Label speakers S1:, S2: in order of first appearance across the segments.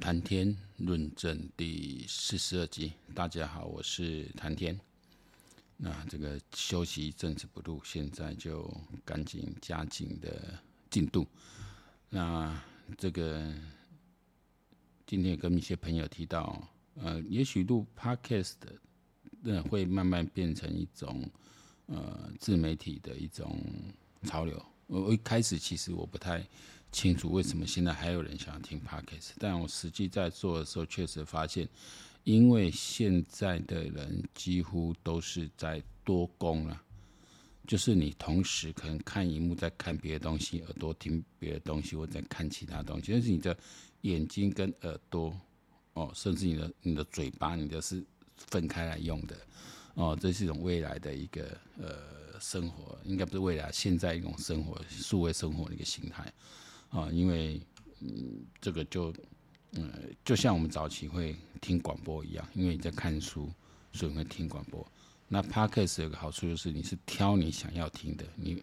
S1: 谈天论证第四十二集，大家好，我是谈天。那这个休息一阵子不录，现在就赶紧加紧的进度。那这个今天跟一些朋友提到，呃，也许录 Podcast 的会慢慢变成一种呃自媒体的一种潮流。我一开始其实我不太清楚为什么现在还有人想要听 Podcast，但我实际在做的时候，确实发现，因为现在的人几乎都是在多工了，就是你同时可能看荧幕在看别的东西，耳朵听别的东西，或者在看其他东西，但是你的眼睛跟耳朵，哦，甚至你的你的嘴巴，你都是分开来用的，哦，这是一种未来的一个呃生活，应该不是未来，现在一种生活，数位生活的一个形态。啊，因为嗯，这个就嗯，就像我们早期会听广播一样，因为你在看书，所以会听广播。那 Podcast 有个好处就是你是挑你想要听的，你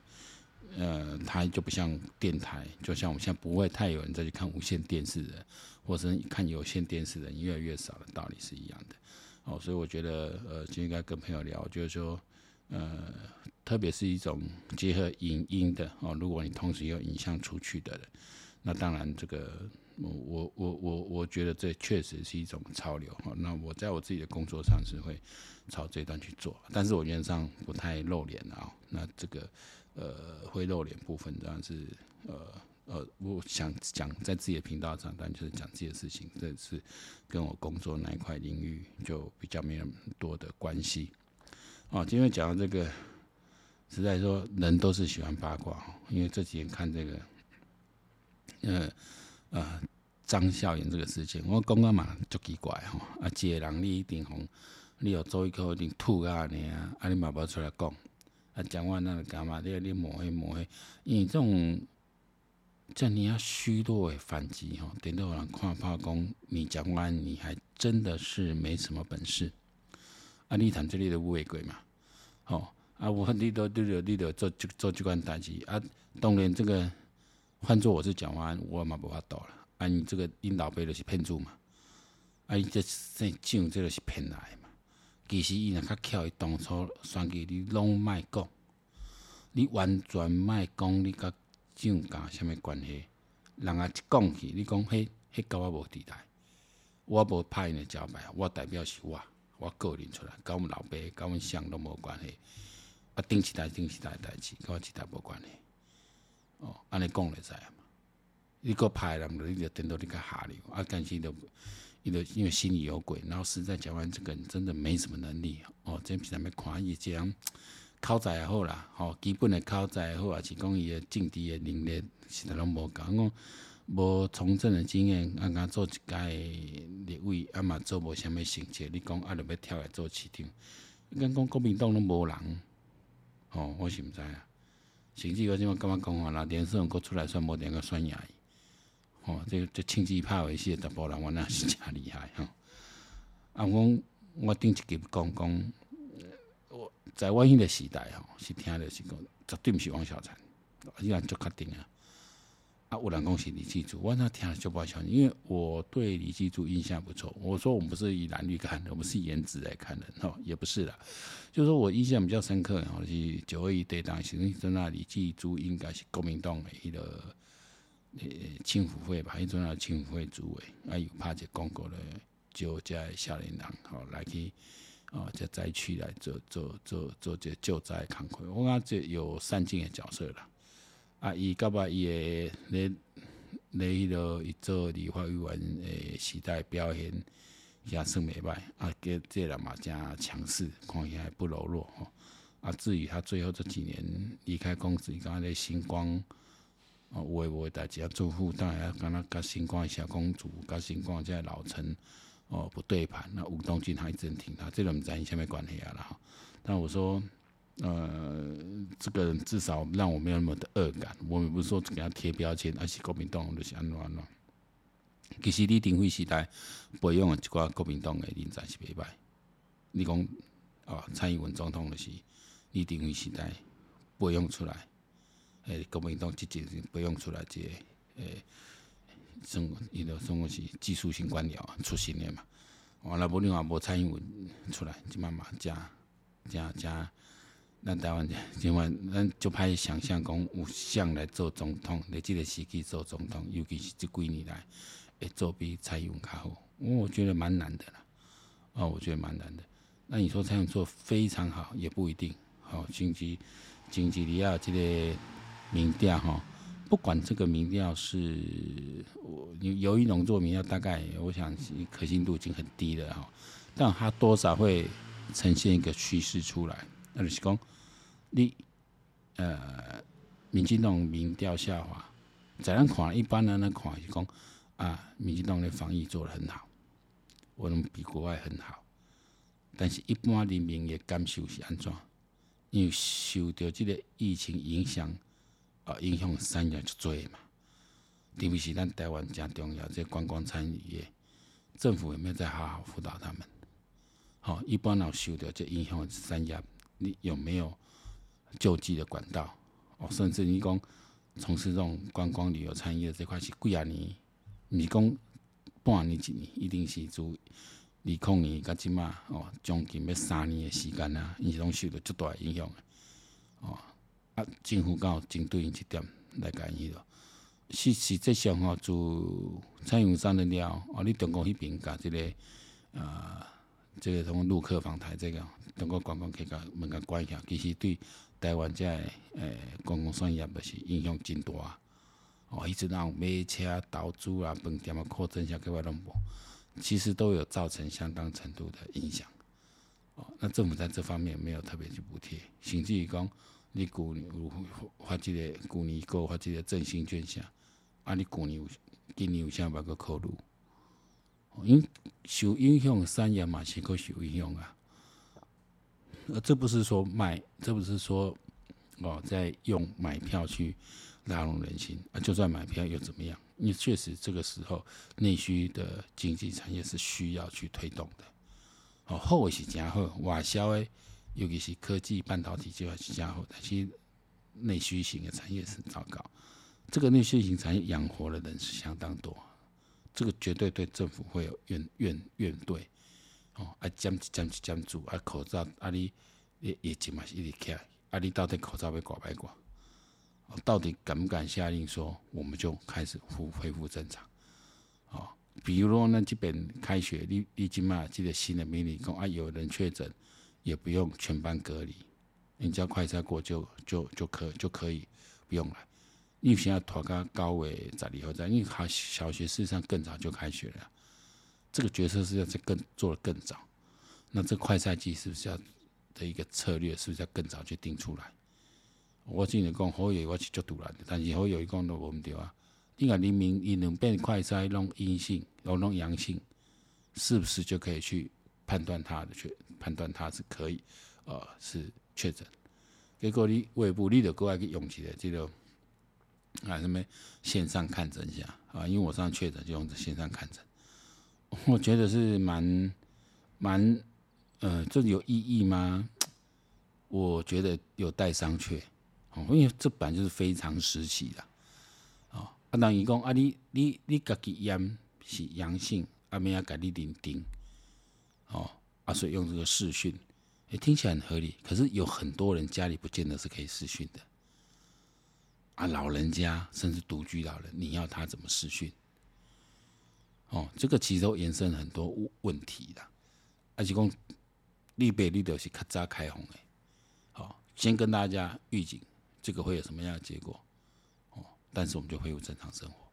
S1: 呃，它就不像电台，就像我们现在不会太有人再去看无线电视的，或者是看有线电视的人越来越少的道理是一样的。哦，所以我觉得呃，就应该跟朋友聊，就是说呃。特别是一种结合影音的哦，如果你同时有影像出去的人，那当然这个我我我我我觉得这确实是一种潮流哈。那我在我自己的工作上是会朝这一段去做，但是我原则上不太露脸啊。那这个呃会露脸部分当然是呃呃，我想讲在自己的频道上，但就是讲自己的事情，这是跟我工作那一块领域就比较没有多的关系。哦，今天讲到这个。实在说，人都是喜欢八卦，因为这几天看这个，呃呃张孝颜这个事情，我讲个嘛足奇怪吼，啊，一个人你一定红，你有做一口一定吐啊你啊，啊你嘛无出来讲，啊讲完那个干嘛？你你抹黑抹黑，因为这种这你要虚弱的反击吼，等到有人看怕讲你讲完你还真的是没什么本事，啊你谈这里的乌龟龟嘛，吼。啊，我你都都有你都做做这款代志啊，当然这个换做我是蒋万安，我嘛无法度了。啊，你这个领导辈就是骗子嘛，啊，你这这奖这个是骗来的嘛。其实伊若较巧，伊当初选举你拢卖讲，你完全卖讲你甲蒋家啥物关系？人家一讲起，你讲迄迄甲我无地带，我无拍因的招牌，我代表是我，我个人出来，甲阮老爸、甲阮乡都无关系。啊，顶起来，顶起来代志，跟我其他无关系。哦，安尼讲会知啊嘛？你个派人，你就等到你个下流。啊，但是都，伊都因为心里有鬼，然后实在讲完这个人真的没什么能力。哦，真平常要看伊这样口才也好啦，哦，基本的口才也好，也是讲伊的政治的能力，实在拢无讲。讲无从政的经验，啊，敢做一届立委，啊嘛做无啥物成绩。你讲啊，着要跳来做市长，你讲讲国民党拢无人。哦，我是毋知啊。甚至我即马感觉讲话，那连胜国出来算无两个算牙医。哦，这这亲自拍为是十波人，我那是真厉害哈。啊，我我顶一集讲讲，我在我迄个时代吼，是听着是讲绝对毋是王小残，依然做确定啊。啊，有人恭喜李记住，我那听就不好笑，因为我对李记住印象不错。我说我们不是以蓝绿看的，我们是颜值来看的，哈，也不是啦。就是说我印象比较深刻，吼是九二一对当时，在那李记住应该是国民党的一个呃青辅会吧，一种那青辅会主委，啊有拍一个广告的，就叫少年人，吼来去哦在灾区来做做做做这救灾慷慨，我感觉有善尽的角色了。啊，伊甲把伊诶咧咧迄落伊做立法委员诶时代表现也算袂歹，啊，个这人嘛真强势，看起来不柔弱吼。啊，至于他最后这几年离开公司，伊讲咧星光哦，有诶无诶代志啊，祝福当然敢若甲星光诶小公主，甲星光这老陈哦不对盘，那吴东进还真挺他，这个毋知因啥物关系啊啦。但我说。呃，这个至少让我没有那么的恶感。我们不是说给他贴标签，而是国民党就是安怎安怎。其实李登辉时代培养的一寡国民党的人才是袂歹。你讲啊，蔡英文总统就是李登辉时代培养出来，诶，国民党积极培养出来这个诶生伊个总共是技术性官僚出身的嘛。完了，无另外无蔡英文出来，就慢慢加加加，咱台湾今晚咱就歹想象讲有谁来做总统，来这个时期做总统，尤其是这几年来会做比蔡英文较好，我觉得蛮难的啦。哦，我觉得蛮难的。那你说蔡英文做非常好，也不一定。好，经济经济里啊，这个民调哈。不管这个民调是我有一种做民调，大概我想可信度已经很低了哈，但它多少会呈现一个趋势出来。那就是讲，你呃，民进党民调下滑，在咱看一般人来看是讲啊，民进党的防疫做得很好，我们比国外很好，但是一般人民的感受是安怎？因为受到这个疫情影响。啊，影响产业就多嘛，特别是咱台湾真重要，这观光产业，政府有没有在好好辅导他们？好，一般人受到这影响的产业，你有没有救济的管道？哦，甚至你讲从事这种观光旅游产业这块是几啊年，你讲半年一年，一定是做二零年到即嘛，哦，将近要三年的时间啊，伊是拢受到足大影响的，哦。啊，政府刚好针对因这点来干预了。是实际上吼，就蔡英文上任了，哦，你中国迄边甲这个啊、呃，这个什么陆客访台，这个中国观光客甲门甲关起，其实对台湾这诶公共产业是影响真大。哦，一直让买车、投资啊、饭店啊扩增下，各位拢无，其实都有造成相当程度的影响。哦，那政府在这方面没有特别去补贴，甚至于讲。你旧年有发这个，旧年有发这个振兴券项，啊，你旧年有，今年有啥物个考虑？因受影响产业嘛是可受影响啊。呃，这不是说卖，这不是说哦，在用买票去拉拢人心啊。就算买票又怎么样？因为确实这个时候内需的经济产业是需要去推动的。哦，后是真好，外销的。尤其是科技半导体这块是加好，但是内需型的产业是糟糕。这个内需型产业养活的人是相当多，这个绝对对政府会有怨怨怨怼。哦，啊减减减租，啊口罩，啊你也也起码是一直开，啊你到底口罩要挂不挂？到底敢不敢下令说我们就开始恢恢复正常？哦，比如说那这边开学，你你起码记得新的命令讲啊，有人确诊。也不用全班隔离，你只要快筛过就就就可就可以不用了。因为现在拖个高位在以后在，因为他小学事实上更早就开学了，这个决策是要再更做的更早。那这快赛季是不是要的一个策略，是不是要更早去定出来？我今年讲好友我去做突然的，但是好友一讲都无唔对啊。你看黎明伊能变快筛弄阴性，然后弄阳性，是不是就可以去？判断他的确判断他是可以，呃，是确诊。结果你胃部你得过来去用起来，这个啊什么线上看诊一下啊，因为我上确诊就用线上看诊，我觉得是蛮蛮呃，这有意义吗？我觉得有待商榷。哦，因为这本来就是非常时期的。哦，啊，当伊讲啊，你你你家己验是阳性，啊，没要给你认定。哦，啊，所以用这个视讯，也听起来很合理。可是有很多人家里不见得是可以视讯的，啊，老人家甚至独居老人，你要他怎么视讯？哦，这个其实都延伸很多问题的。而且讲，立北立德是较早开放的，好，先跟大家预警，这个会有什么样的结果？哦，但是我们就恢复正常生活，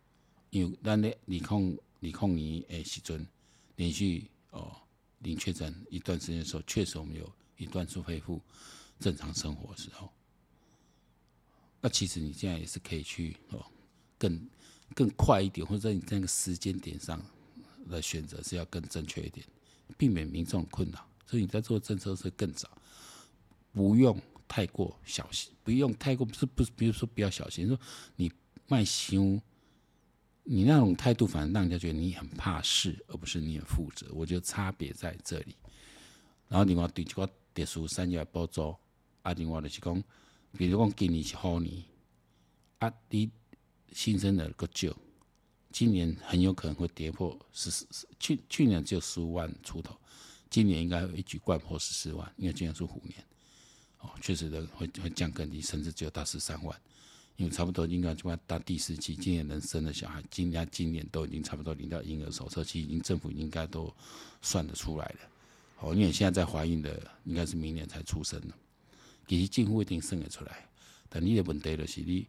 S1: 因为咱咧二零二零年诶时阵连续哦。零确诊一段时间的时候，确实我们有一段是恢复正常生活的时候。那其实你现在也是可以去哦，更更快一点，或者在你那个时间点上的选择是要更正确一点，避免民众困扰。所以你在做政策是更早，不用太过小心，不用太过不是不是，比如说不要小心，说你卖修。你那种态度，反而让人家觉得你很怕事，而不是你很负责。我觉得差别在这里。然后另外对这个特殊产业补助，啊，另外就是讲，比如讲今年是好年，啊，你新生儿个少，今年很有可能会跌破十四，去去年只有十五万出头，今年应该一举掼破十四万，因为今年是虎年，哦，确实的会会降更低，甚至只有到十三万，因为差不多应该就要到第四期，今年能生的小孩，今年今年都已经差不多领到婴儿手册，其实已经政府应该都算得出来了，哦，因为现在在怀孕的应该是明年才出生的，其实几乎一定生得出来，但你的问题就是你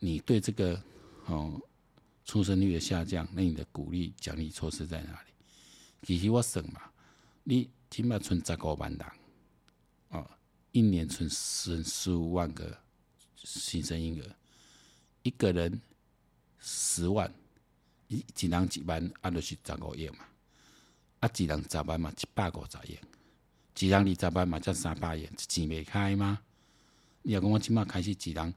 S1: 你对这个哦。出生率的下降，那你的鼓励奖励措施在哪里？其实我算嘛，你起码存十五万人，哦，一年存十十五万个新生婴儿，一个人十万，一一人一万，啊，就是十五亿嘛，啊，一人十万嘛，一百五十亿，一人二十万嘛，才三百亿，钱未开吗？你要讲我即码开始一人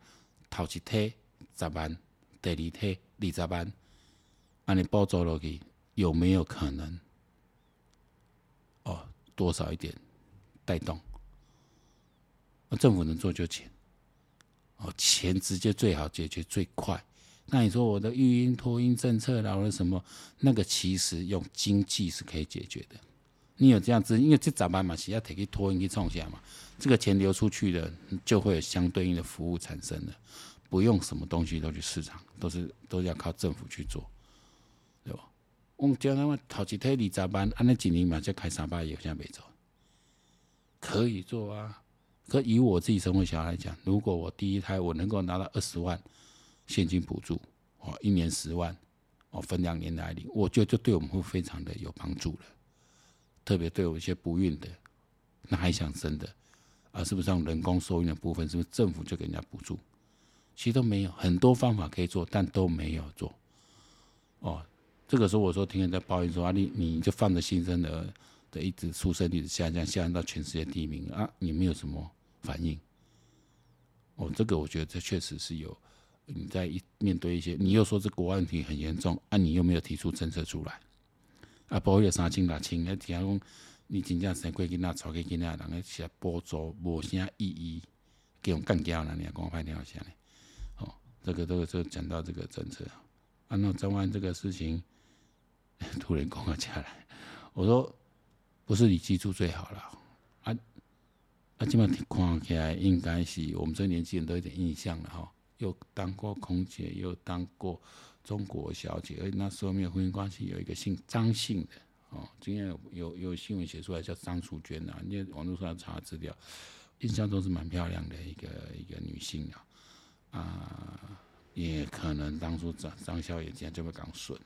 S1: 头一梯十万。第二梯二十万，按你补助落去，有没有可能？哦，多少一点带动？政府能做就钱，哦，钱直接最好解决最快。那你说我的育婴托婴政策，然后什么那个，其实用经济是可以解决的。你有这样子，因为这十万嘛是要提去托婴去创下嘛，这个钱流出去了，就会有相对应的服务产生的。不用什么东西都去市场，都是都要靠政府去做，对吧？我们讲他们头一胎二十万，按那几年嘛就开三百亿，现在没做，可以做啊。可以我自己生活小孩来讲，如果我第一胎我能够拿到二十万现金补助，哦，一年十万，哦，分两年来领，我觉得就对我们会非常的有帮助了。特别对我一些不孕的，那还想生的，啊，是不是像人工受孕的部分，是不是政府就给人家补助？其实都没有很多方法可以做，但都没有做。哦，这个时候我说，听人在抱怨说啊，你你就放着新生儿的一直出生率下降，下降到全世界第一名啊，你没有什么反应。哦，这个我觉得这确实是有你在一面对一些，你又说这国外问题很严重啊，你又没有提出政策出来啊，包括三亲六亲，啊，听讲你真正生过囡仔、娶过囡仔，人家写补助无啥意义，给我干掉了，你讲我拍电话先嘞。这个这个就讲到这个政策，啊，那张完这个事情，突然讲了下来，我说不是你记住最好了，啊啊，基本上看起来应该是我们这年轻人都有点印象了哈，又当过空姐，又当过中国小姐，而且那时候没有婚姻关系，有一个姓张姓的。哦，今天有有有新闻写出来叫张淑娟啊，你网络上查资料，印象中是蛮漂亮的一个一个女性啊。啊，也可能当初张张小燕这样就要讲顺，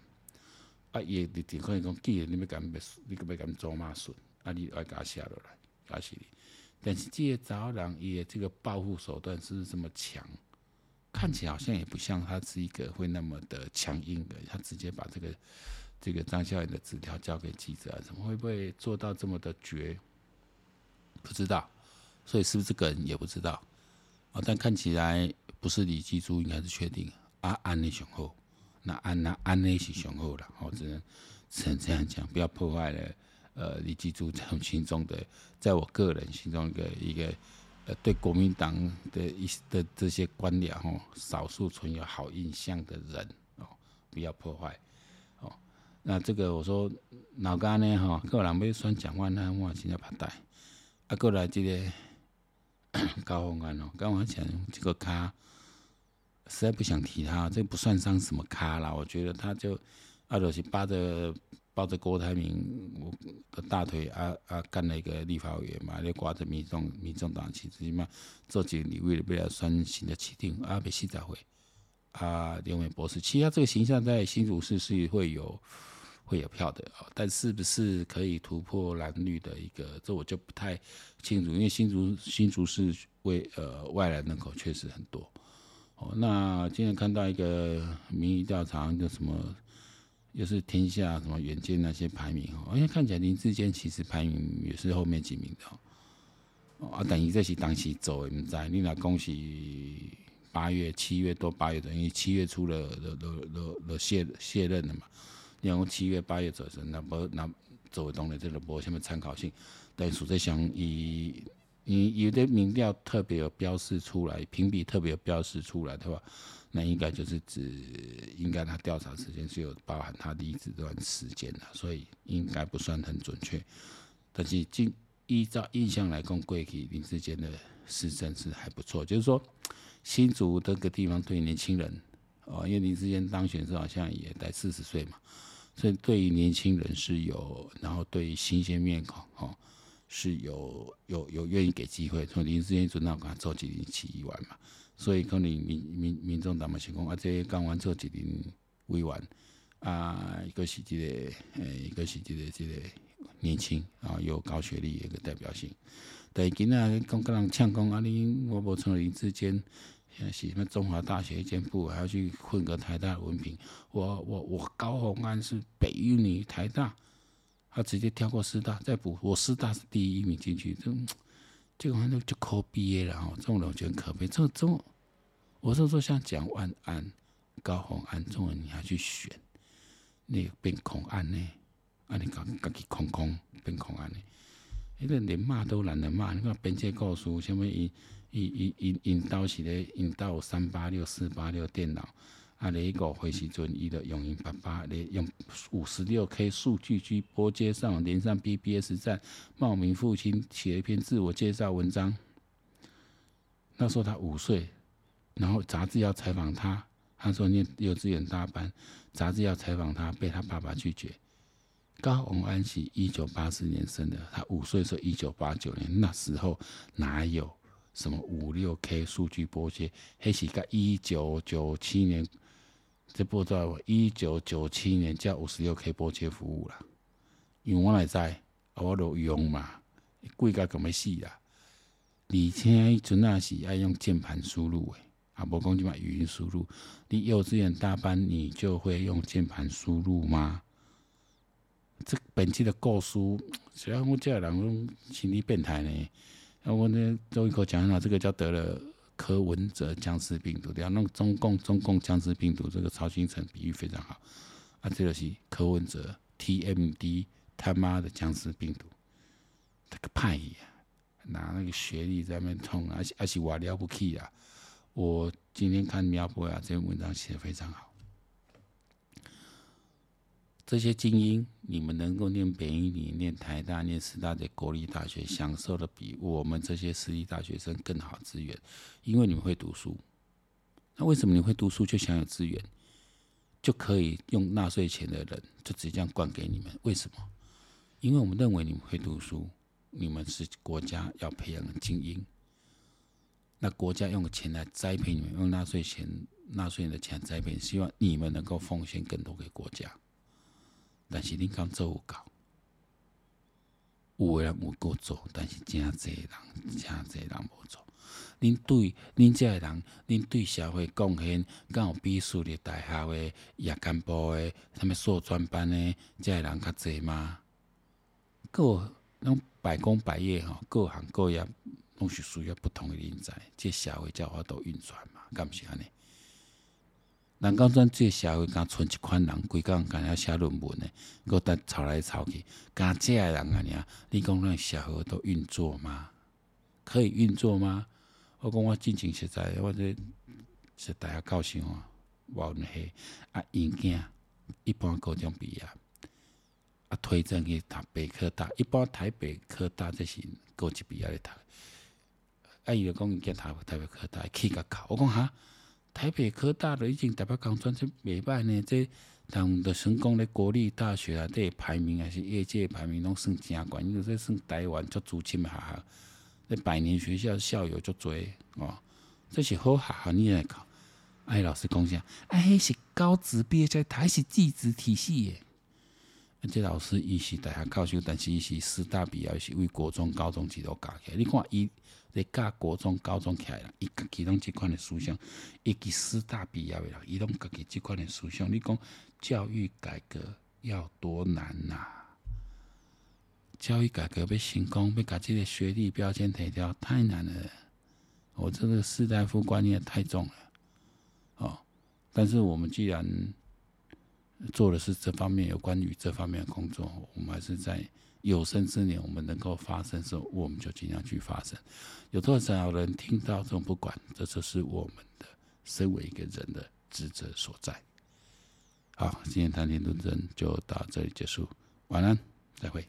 S1: 啊，也你你可以讲，既然你要讲要你个要讲做嘛顺，啊，你爱加写落来，加是你。但是这个查某人也这个报复手段是这么强？看起来好像也不像他是一个会那么的强硬的，他直接把这个这个张小燕的纸条交给记者，怎么会不会做到这么的绝？不知道，所以是不是这个人也不知道。啊，但看起来。不是李记珠应该是确定啊，安内雄厚，那安那安内是雄厚了，我只能只能这样讲，不要破坏了呃李记珠在我心中的，在我个人心中的一个呃对国民党的一的这些官僚哦，少数存有好印象的人哦，不要破坏哦。那这个我说老干呢哈，个人要选蒋万安，我现在怕带啊过来这个 高虹安哦，刚我讲这个卡。实在不想提他，这不算上什么咖啦。我觉得他就阿罗西扒着抱着郭台铭的大腿，啊啊干了一个立法委员嘛，就挂着民众民众党旗帜嘛，做几个你为了为了选新的起定啊，被洗杂会啊，连伟博士，其实他这个形象在新竹市是会有会有票的啊，但是不是可以突破蓝绿的一个，这我就不太清楚，因为新竹新竹市为呃外来人口确实很多。哦，那今天看到一个民意调查，就什么又是天下什么远见那些排名哦，因为看起来林志坚其实排名也是后面几名的哦。啊，等于这是当时走的，唔知你那恭喜八月、七月多八月等于七月初了，了了了了卸卸任了嘛？你讲七月八月走的，那不那走的东西这个无什么参考性。但实际上，以你有的民调特别有标示出来，评比特别有标示出来的话，那应该就是指应该他调查时间是有包含他离职这段时间的，所以应该不算很准确。但是经依照印象来讲，过去林志坚的施政是还不错，就是说新竹这个地方对年轻人哦，因为林志坚当选时好像也才四十岁嘛，所以对于年轻人是有，然后对于新鲜面孔哦。是有有有愿意给机会，从林志坚准那讲做几年市议员嘛，所以可能民民民众党嘛是讲啊，这刚完做几年委员啊，一个是这个诶，一个是这个这个年轻啊，有高学历一个代表性。但今仔讲跟人呛讲啊，你我无从林志坚，现在是什么中华大学一间部，还要去混个台大文凭，我我我高虹安是北一女台大。他直接跳过师大，再补我师大是第一名进去，这这个好像就考毕业了哈，这种人我觉得可悲。这这种，我是说像蒋万安、高虹安这种人，你还去选，你变空案呢？啊，你搞搞起空空变空案呢？那个连骂都懒得骂，你看编辑告诉什么引引引引引导起来，引导三八六四八六电脑。啊，雷狗回时阵，伊着用因爸爸咧用五十六 K 数据机拨接上连上 BBS 站，冒名父亲写了一篇自我介绍文章。那时候他五岁，然后杂志要采访他，他说念幼稚园大班，杂志要采访他，被他爸爸拒绝。高虹安是一九八四年生的，他五岁时候一九八九年，那时候哪有什么五六 K 数据拨接？还是个一九九七年。这报道一九九七年叫五十六 K 拨接服务啦，因为我来在，我都用嘛，贵甲咁么死啦。而且伊阵那是爱用键盘输入诶，啊，无讲就嘛语音输入。你幼稚园大班，你就会用键盘输入吗？这本期的故事，虽然我这人拢心理变态呢，啊，我呢终于可讲到这个叫得了。柯文哲僵尸病毒，要弄中共中共僵尸病毒，这个曹新成比喻非常好。啊，这个是柯文哲 TMD 他妈的僵尸病毒，这个叛逆啊，拿那个学历在那边冲，而且而且我了不起啊！我今天看苗博雅这篇文章写得非常好。这些精英，你们能够念北一女、念台大、念师大的国立大学，享受的比我们这些私立大学生更好资源，因为你们会读书。那为什么你会读书就享有资源，就可以用纳税钱的人就直接这样灌给你们？为什么？因为我们认为你们会读书，你们是国家要培养的精英。那国家用钱来栽培你们，用纳税钱、纳税人的钱栽培，希望你们能够奉献更多给国家。但是恁敢做有够？有诶人有够做，但是真侪人，真侪人无做。恁对恁这个人，恁对社会贡献，敢有比私立大学诶、夜间部诶、什么硕专班诶，这个人较侪吗？各拢百工百业吼，各行各业拢是需要不同的人才，这社会才有法度运转嘛，敢毋是安尼？人讲咱这社会敢剩一款人，规工干遐写论文的，搁得吵来吵去，敢这个人啊？你啊，你讲咱社会都运作吗？可以运作吗？我讲我真情实在，我这是大学教授啊，我们嘿啊，因囝一般高中毕业，啊推荐去读北科大，一般台北科大这是高级毕业的读，啊伊就讲因囝读台北科大去甲考，我讲哈。台北科大的已经台北工专这袂歹呢，这当的成功的国立大学啊，这排名还是业界排名拢算正悬，因为这算台湾足资深的学校，这百年学校校友足多哦，这是好学校你来考。哎，老师讲啥？哎，是高职毕业在台是技职体系的。这老师伊是大学教授，但是伊是师大毕业，是为国中、高中几都教起来。你看伊。在教国中、高中起来啦，伊家己拢即款的思想，伊及师大毕业的人，伊拢家己即款的思想。你讲教育改革要多难呐、啊？教育改革要成功，要把这个学历标签提掉，太难了。我这个士大夫观念太重了，哦。但是我们既然做的是这方面有关于这方面的工作，我们还是在有生之年我们能够发生的时候，我们就尽量去发生。有多少人听到这种不管，这就是我们的身为一个人的职责所在。好，今天谈天论证就到这里结束，晚安，再会。